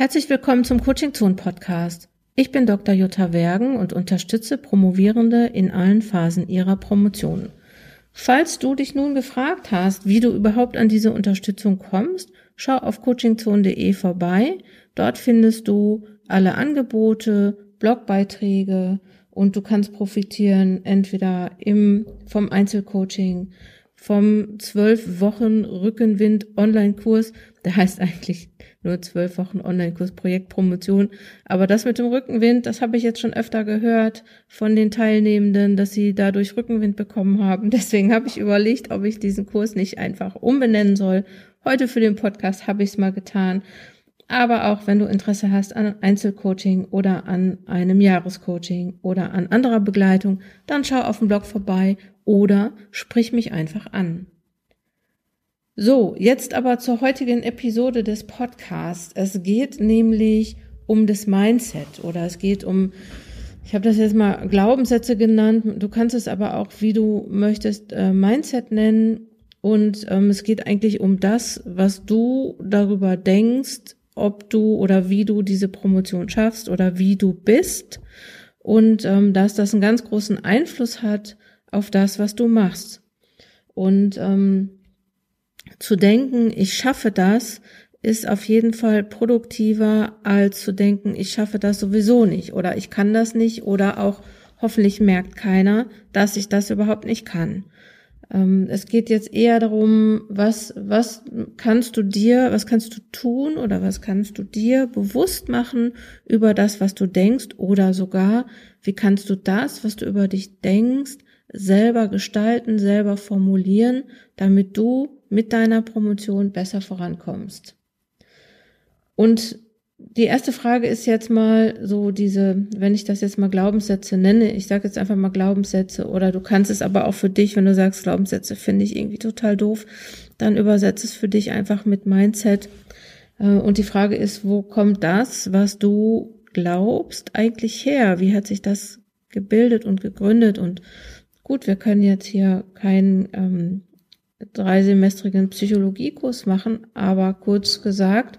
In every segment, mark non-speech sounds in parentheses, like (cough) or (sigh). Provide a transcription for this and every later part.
Herzlich willkommen zum Coaching Zone Podcast. Ich bin Dr. Jutta Wergen und unterstütze Promovierende in allen Phasen ihrer Promotion. Falls du dich nun gefragt hast, wie du überhaupt an diese Unterstützung kommst, schau auf coachingzone.de vorbei. Dort findest du alle Angebote, Blogbeiträge und du kannst profitieren entweder im, vom Einzelcoaching, vom zwölf Wochen Rückenwind Online-Kurs. Der heißt eigentlich nur zwölf Wochen Online-Kurs Projektpromotion. Aber das mit dem Rückenwind, das habe ich jetzt schon öfter gehört von den Teilnehmenden, dass sie dadurch Rückenwind bekommen haben. (laughs) Deswegen habe ich überlegt, ob ich diesen Kurs nicht einfach umbenennen soll. Heute für den Podcast habe ich es mal getan. Aber auch wenn du Interesse hast an Einzelcoaching oder an einem Jahrescoaching oder an anderer Begleitung, dann schau auf dem Blog vorbei oder sprich mich einfach an. So, jetzt aber zur heutigen Episode des Podcasts. Es geht nämlich um das Mindset oder es geht um, ich habe das jetzt mal Glaubenssätze genannt, du kannst es aber auch, wie du möchtest, äh, Mindset nennen. Und ähm, es geht eigentlich um das, was du darüber denkst, ob du oder wie du diese Promotion schaffst oder wie du bist. Und ähm, dass das einen ganz großen Einfluss hat auf das, was du machst. Und ähm, zu denken, ich schaffe das, ist auf jeden Fall produktiver, als zu denken, ich schaffe das sowieso nicht oder ich kann das nicht oder auch hoffentlich merkt keiner, dass ich das überhaupt nicht kann. Ähm, es geht jetzt eher darum, was, was kannst du dir, was kannst du tun oder was kannst du dir bewusst machen über das, was du denkst oder sogar, wie kannst du das, was du über dich denkst, selber gestalten, selber formulieren, damit du mit deiner Promotion besser vorankommst. Und die erste Frage ist jetzt mal so diese, wenn ich das jetzt mal Glaubenssätze nenne, ich sage jetzt einfach mal Glaubenssätze oder du kannst es aber auch für dich, wenn du sagst Glaubenssätze finde ich irgendwie total doof, dann übersetze es für dich einfach mit Mindset. Äh, und die Frage ist, wo kommt das, was du glaubst, eigentlich her? Wie hat sich das gebildet und gegründet? Und gut, wir können jetzt hier keinen ähm, dreisemestrigen Psychologiekurs machen, aber kurz gesagt,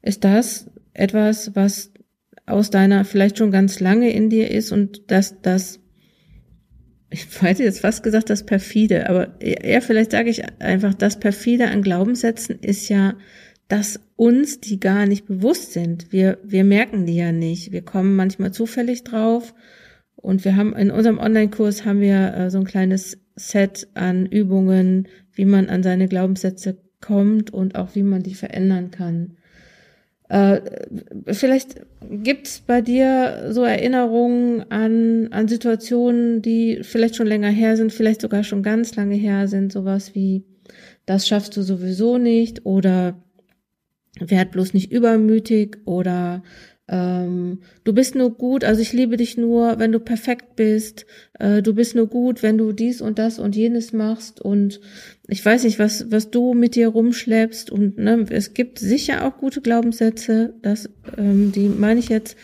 ist das etwas, was aus deiner vielleicht schon ganz lange in dir ist und dass das, ich hätte jetzt fast gesagt, das perfide, aber eher vielleicht sage ich einfach, das perfide an Glaubenssätzen ist ja, dass uns die gar nicht bewusst sind. Wir, wir merken die ja nicht. Wir kommen manchmal zufällig drauf und wir haben in unserem Online-Kurs haben wir äh, so ein kleines Set an Übungen, wie man an seine Glaubenssätze kommt und auch wie man die verändern kann. Äh, vielleicht gibt's bei dir so Erinnerungen an, an Situationen, die vielleicht schon länger her sind, vielleicht sogar schon ganz lange her sind, sowas wie, das schaffst du sowieso nicht oder werd bloß nicht übermütig oder ähm, du bist nur gut, also ich liebe dich nur, wenn du perfekt bist. Äh, du bist nur gut, wenn du dies und das und jenes machst. Und ich weiß nicht, was, was du mit dir rumschleppst. Und ne, es gibt sicher auch gute Glaubenssätze, das, ähm, die meine ich jetzt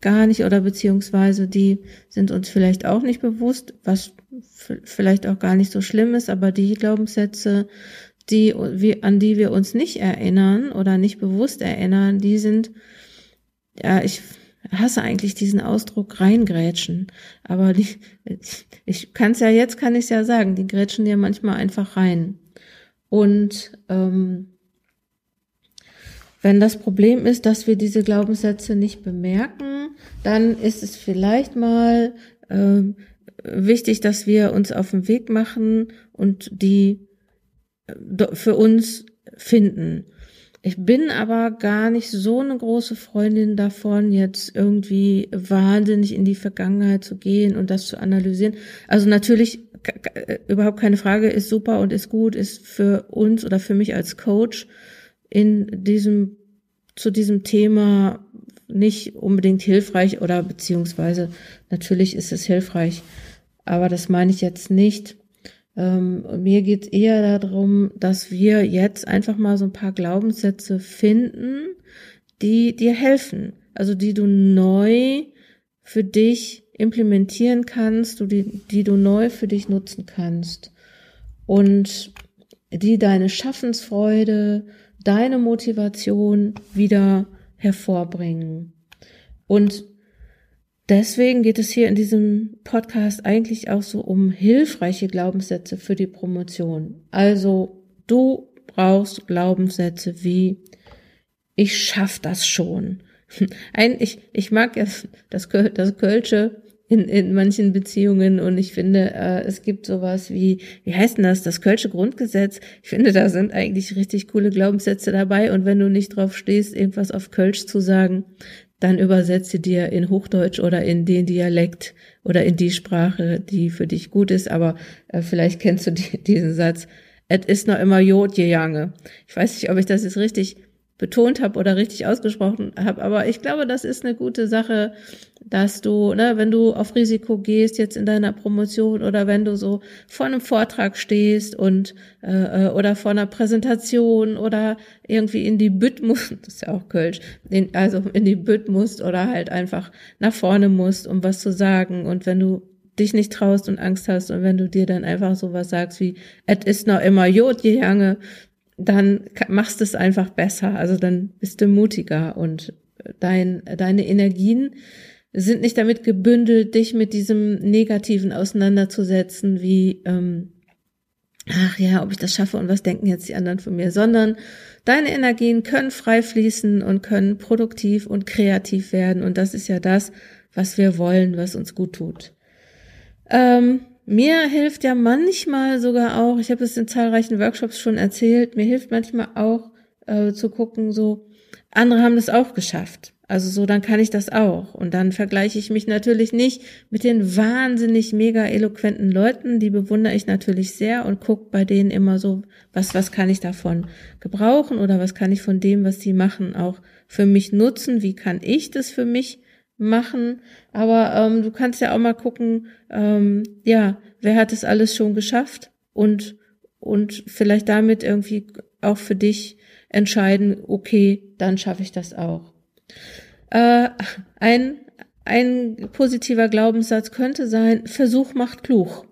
gar nicht oder beziehungsweise die sind uns vielleicht auch nicht bewusst, was vielleicht auch gar nicht so schlimm ist, aber die Glaubenssätze, die, wie, an die wir uns nicht erinnern oder nicht bewusst erinnern, die sind ja, ich hasse eigentlich diesen Ausdruck reingrätschen. Aber die, ich kann es ja jetzt, kann ich ja sagen, die grätschen dir manchmal einfach rein. Und ähm, wenn das Problem ist, dass wir diese Glaubenssätze nicht bemerken, dann ist es vielleicht mal äh, wichtig, dass wir uns auf den Weg machen und die äh, für uns finden. Ich bin aber gar nicht so eine große Freundin davon, jetzt irgendwie wahnsinnig in die Vergangenheit zu gehen und das zu analysieren. Also natürlich überhaupt keine Frage, ist super und ist gut, ist für uns oder für mich als Coach in diesem, zu diesem Thema nicht unbedingt hilfreich oder beziehungsweise natürlich ist es hilfreich, aber das meine ich jetzt nicht. Ähm, mir geht es eher darum, dass wir jetzt einfach mal so ein paar Glaubenssätze finden, die dir helfen. Also die du neu für dich implementieren kannst, die, die du neu für dich nutzen kannst. Und die deine Schaffensfreude, deine Motivation wieder hervorbringen. Und deswegen geht es hier in diesem Podcast eigentlich auch so um hilfreiche Glaubenssätze für die Promotion. Also du brauchst Glaubenssätze wie ich schaff das schon. (laughs) Ein, ich, mag ja das, das Kölsche in, in manchen Beziehungen und ich finde, äh, es gibt sowas wie, wie heißt denn das, das Kölsche Grundgesetz. Ich finde, da sind eigentlich richtig coole Glaubenssätze dabei und wenn du nicht drauf stehst, irgendwas auf Kölsch zu sagen, dann übersetze dir in Hochdeutsch oder in den Dialekt oder in die Sprache, die für dich gut ist, aber äh, vielleicht kennst du die, diesen Satz. Es ist noch immer Jod, je Jange. Ich weiß nicht, ob ich das jetzt richtig betont habe oder richtig ausgesprochen habe. Aber ich glaube, das ist eine gute Sache, dass du, ne, wenn du auf Risiko gehst jetzt in deiner Promotion oder wenn du so vor einem Vortrag stehst und äh, äh oder vor einer Präsentation oder irgendwie in die Bütt musst, (laughs) das ist ja auch Kölsch, in, also in die Bütt musst oder halt einfach nach vorne musst, um was zu sagen. Und wenn du dich nicht traust und Angst hast und wenn du dir dann einfach sowas sagst wie, et ist noch immer Jod, je Jange, dann machst es einfach besser. Also dann bist du mutiger und dein, deine Energien sind nicht damit gebündelt, dich mit diesem Negativen auseinanderzusetzen, wie, ähm, ach ja, ob ich das schaffe und was denken jetzt die anderen von mir, sondern deine Energien können frei fließen und können produktiv und kreativ werden. Und das ist ja das, was wir wollen, was uns gut tut. Ähm, mir hilft ja manchmal sogar auch, ich habe es in zahlreichen Workshops schon erzählt, mir hilft manchmal auch äh, zu gucken, so, andere haben das auch geschafft. Also so, dann kann ich das auch. Und dann vergleiche ich mich natürlich nicht mit den wahnsinnig mega eloquenten Leuten, die bewundere ich natürlich sehr und gucke bei denen immer so, was, was kann ich davon gebrauchen oder was kann ich von dem, was sie machen, auch für mich nutzen? Wie kann ich das für mich machen. Aber ähm, du kannst ja auch mal gucken, ähm, ja, wer hat es alles schon geschafft und und vielleicht damit irgendwie auch für dich entscheiden, okay, dann schaffe ich das auch. Äh, ein ein positiver Glaubenssatz könnte sein, Versuch macht klug.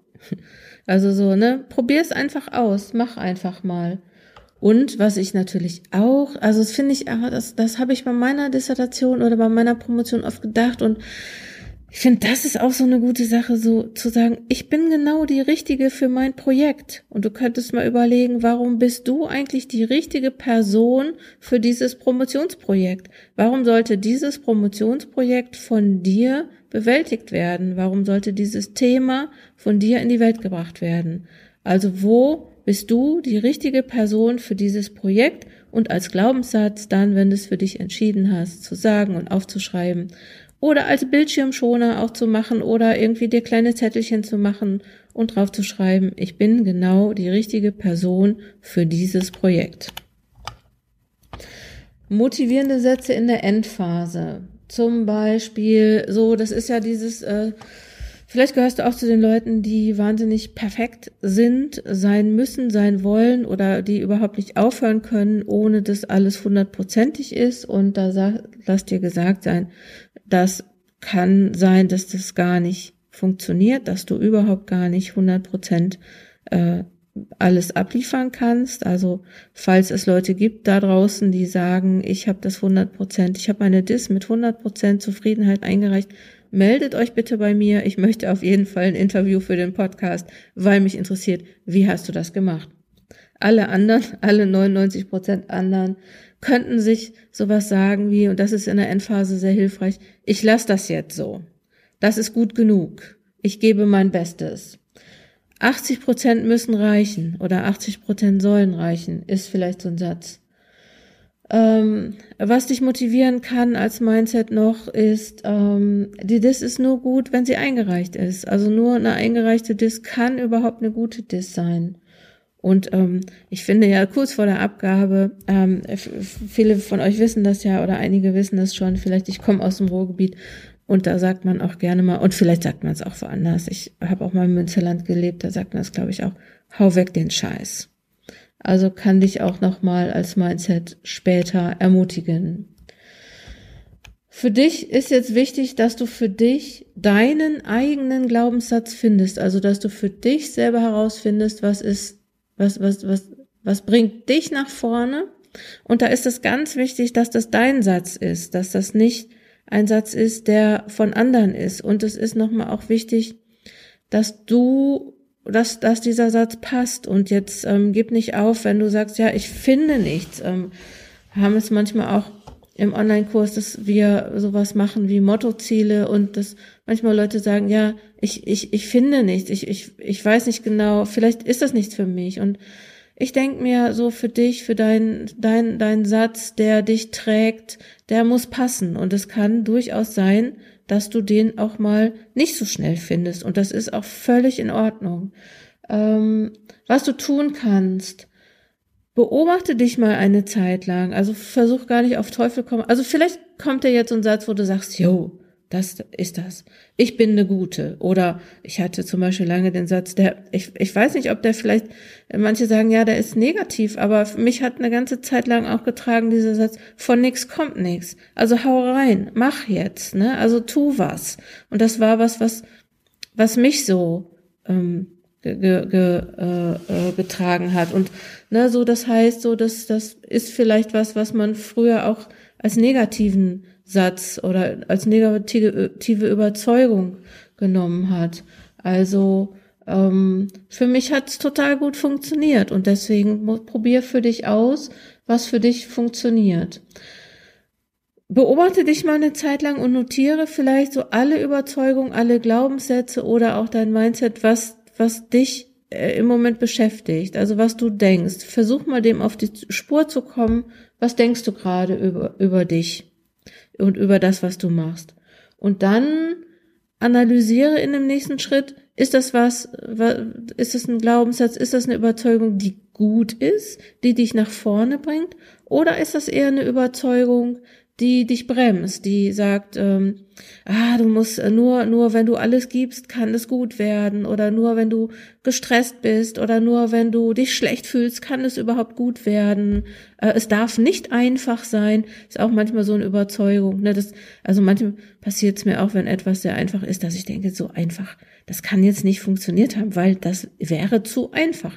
Also so, ne? Probier es einfach aus, mach einfach mal. Und was ich natürlich auch, also das finde ich, aber das, das habe ich bei meiner Dissertation oder bei meiner Promotion oft gedacht und ich finde, das ist auch so eine gute Sache, so zu sagen, ich bin genau die Richtige für mein Projekt. Und du könntest mal überlegen, warum bist du eigentlich die richtige Person für dieses Promotionsprojekt? Warum sollte dieses Promotionsprojekt von dir bewältigt werden? Warum sollte dieses Thema von dir in die Welt gebracht werden? Also wo bist du die richtige Person für dieses Projekt und als Glaubenssatz dann, wenn du es für dich entschieden hast, zu sagen und aufzuschreiben oder als Bildschirmschoner auch zu machen oder irgendwie dir kleine Zettelchen zu machen und drauf zu schreiben, ich bin genau die richtige Person für dieses Projekt. Motivierende Sätze in der Endphase. Zum Beispiel, so, das ist ja dieses, äh, Vielleicht gehörst du auch zu den Leuten, die wahnsinnig perfekt sind, sein müssen, sein wollen oder die überhaupt nicht aufhören können, ohne dass alles hundertprozentig ist. Und da sag, lass dir gesagt sein, das kann sein, dass das gar nicht funktioniert, dass du überhaupt gar nicht hundertprozent äh, alles abliefern kannst. Also falls es Leute gibt da draußen, die sagen, ich habe das 100 Prozent, ich habe meine DIS mit 100 Prozent Zufriedenheit eingereicht, meldet euch bitte bei mir. Ich möchte auf jeden Fall ein Interview für den Podcast, weil mich interessiert, wie hast du das gemacht? Alle anderen, alle 99 Prozent anderen könnten sich sowas sagen wie, und das ist in der Endphase sehr hilfreich, ich lasse das jetzt so. Das ist gut genug. Ich gebe mein Bestes. 80 Prozent müssen reichen oder 80 Prozent sollen reichen, ist vielleicht so ein Satz. Ähm, was dich motivieren kann als Mindset noch ist, ähm, die Dis ist nur gut, wenn sie eingereicht ist. Also nur eine eingereichte Dis kann überhaupt eine gute Dis sein. Und ähm, ich finde ja kurz vor der Abgabe, ähm, viele von euch wissen das ja oder einige wissen das schon, vielleicht ich komme aus dem Ruhrgebiet und da sagt man auch gerne mal, und vielleicht sagt man es auch woanders, ich habe auch mal im Münsterland gelebt, da sagt man es glaube ich auch, hau weg den Scheiß. Also kann dich auch nochmal als Mindset später ermutigen. Für dich ist jetzt wichtig, dass du für dich deinen eigenen Glaubenssatz findest, also dass du für dich selber herausfindest, was ist, was, was, was, was bringt dich nach vorne Und da ist es ganz wichtig, dass das dein Satz ist, dass das nicht ein Satz ist, der von anderen ist. Und es ist nochmal auch wichtig, dass du, dass, dass dieser Satz passt. Und jetzt ähm, gib nicht auf, wenn du sagst, ja, ich finde nichts. Ähm, haben es manchmal auch im Online-Kurs, dass wir sowas machen wie Mottoziele und dass manchmal Leute sagen, ja, ich, ich, ich finde nichts, ich, ich, ich weiß nicht genau, vielleicht ist das nichts für mich. Und ich denk mir so für dich, für dein, dein, dein Satz, der dich trägt, der muss passen. Und es kann durchaus sein, dass du den auch mal nicht so schnell findest. Und das ist auch völlig in Ordnung. Ähm, was du tun kannst, beobachte dich mal eine Zeit lang. Also versuch gar nicht auf Teufel kommen. Also vielleicht kommt dir jetzt so ein Satz, wo du sagst, yo, das ist das. Ich bin eine gute. Oder ich hatte zum Beispiel lange den Satz, der, ich, ich weiß nicht, ob der vielleicht, manche sagen, ja, der ist negativ, aber mich hat eine ganze Zeit lang auch getragen, dieser Satz, von nix kommt nix. Also hau rein, mach jetzt, ne? Also tu was. Und das war was, was, was mich so, ähm, ge, ge, äh, äh, getragen hat. Und ne, so das heißt, so das, das ist vielleicht was, was man früher auch als negativen Satz oder als negative Überzeugung genommen hat. Also ähm, für mich hat's total gut funktioniert und deswegen probier für dich aus, was für dich funktioniert. Beobachte dich mal eine Zeit lang und notiere vielleicht so alle Überzeugungen, alle Glaubenssätze oder auch dein Mindset, was, was dich äh, im Moment beschäftigt, also was du denkst. Versuch mal dem auf die Spur zu kommen. Was denkst du gerade über, über dich? Und über das, was du machst. Und dann analysiere in dem nächsten Schritt, ist das was, ist das ein Glaubenssatz, ist das eine Überzeugung, die gut ist, die dich nach vorne bringt, oder ist das eher eine Überzeugung, die dich bremst, die sagt, ähm, ah, du musst äh, nur, nur wenn du alles gibst, kann es gut werden oder nur wenn du gestresst bist oder nur wenn du dich schlecht fühlst, kann es überhaupt gut werden. Äh, es darf nicht einfach sein, ist auch manchmal so eine Überzeugung. Ne? Das, also manchmal passiert es mir auch, wenn etwas sehr einfach ist, dass ich denke, so einfach, das kann jetzt nicht funktioniert haben, weil das wäre zu einfach.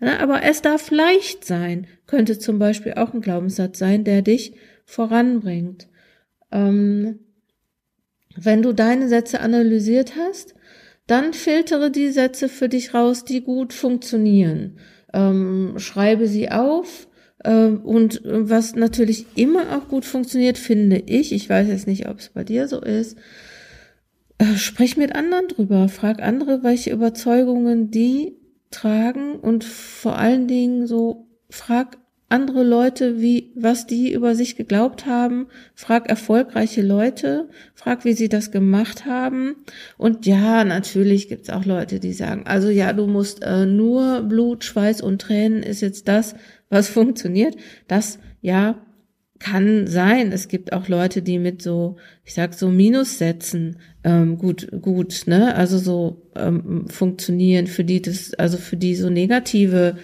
Na, aber es darf leicht sein, könnte zum Beispiel auch ein Glaubenssatz sein, der dich voranbringt. Ähm, wenn du deine Sätze analysiert hast, dann filtere die Sätze für dich raus, die gut funktionieren. Ähm, schreibe sie auf. Ähm, und was natürlich immer auch gut funktioniert, finde ich, ich weiß jetzt nicht, ob es bei dir so ist, äh, sprich mit anderen drüber, frag andere, welche Überzeugungen die tragen und vor allen Dingen so frag andere Leute, wie, was die über sich geglaubt haben. Frag erfolgreiche Leute, frag, wie sie das gemacht haben. Und ja, natürlich gibt's auch Leute, die sagen, also ja, du musst äh, nur Blut, Schweiß und Tränen ist jetzt das, was (laughs) funktioniert. Das, ja, kann sein. Es gibt auch Leute, die mit so, ich sag so Minussätzen ähm, gut, gut, ne, also so ähm, funktionieren, für die das, also für die so negative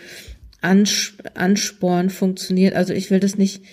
Ansporn funktioniert. Also ich will das nicht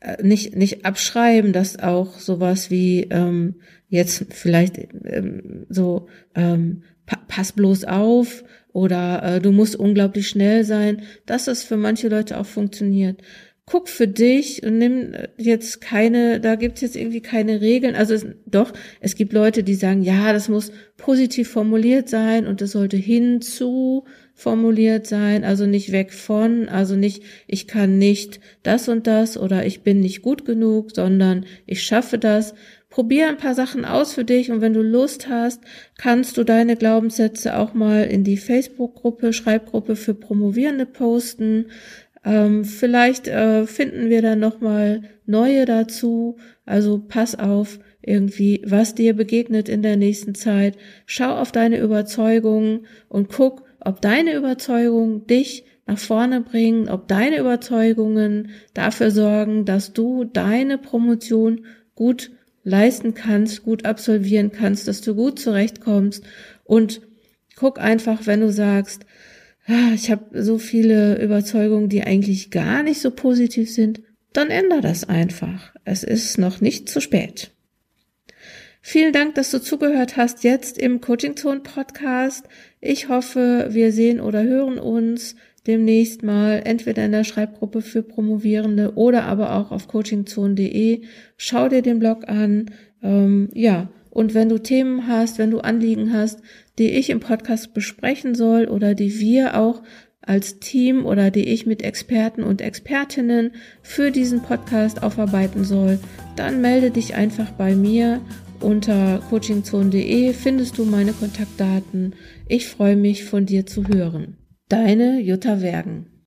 äh, nicht nicht abschreiben, dass auch sowas wie ähm, jetzt vielleicht ähm, so ähm, pa pass bloß auf oder äh, du musst unglaublich schnell sein, dass das für manche Leute auch funktioniert. Guck für dich und nimm jetzt keine, da gibt's jetzt irgendwie keine Regeln. Also es, doch, es gibt Leute, die sagen, ja, das muss positiv formuliert sein und das sollte hinzu formuliert sein, also nicht weg von, also nicht, ich kann nicht das und das oder ich bin nicht gut genug, sondern ich schaffe das. Probier ein paar Sachen aus für dich und wenn du Lust hast, kannst du deine Glaubenssätze auch mal in die Facebook-Gruppe, Schreibgruppe für Promovierende posten. Ähm, vielleicht äh, finden wir dann nochmal neue dazu. Also pass auf, irgendwie, was dir begegnet in der nächsten Zeit. Schau auf deine Überzeugungen und guck, ob deine Überzeugungen dich nach vorne bringen, ob deine Überzeugungen dafür sorgen, dass du deine Promotion gut leisten kannst, gut absolvieren kannst, dass du gut zurechtkommst und guck einfach, wenn du sagst, ich habe so viele Überzeugungen, die eigentlich gar nicht so positiv sind, dann änder das einfach. Es ist noch nicht zu spät. Vielen Dank, dass du zugehört hast jetzt im Coaching Zone Podcast. Ich hoffe, wir sehen oder hören uns demnächst mal, entweder in der Schreibgruppe für Promovierende oder aber auch auf coachingzone.de. Schau dir den Blog an. Ähm, ja, und wenn du Themen hast, wenn du Anliegen hast, die ich im Podcast besprechen soll oder die wir auch als Team oder die ich mit Experten und Expertinnen für diesen Podcast aufarbeiten soll, dann melde dich einfach bei mir unter coachingzone.de findest du meine Kontaktdaten. Ich freue mich von dir zu hören. Deine Jutta Wergen.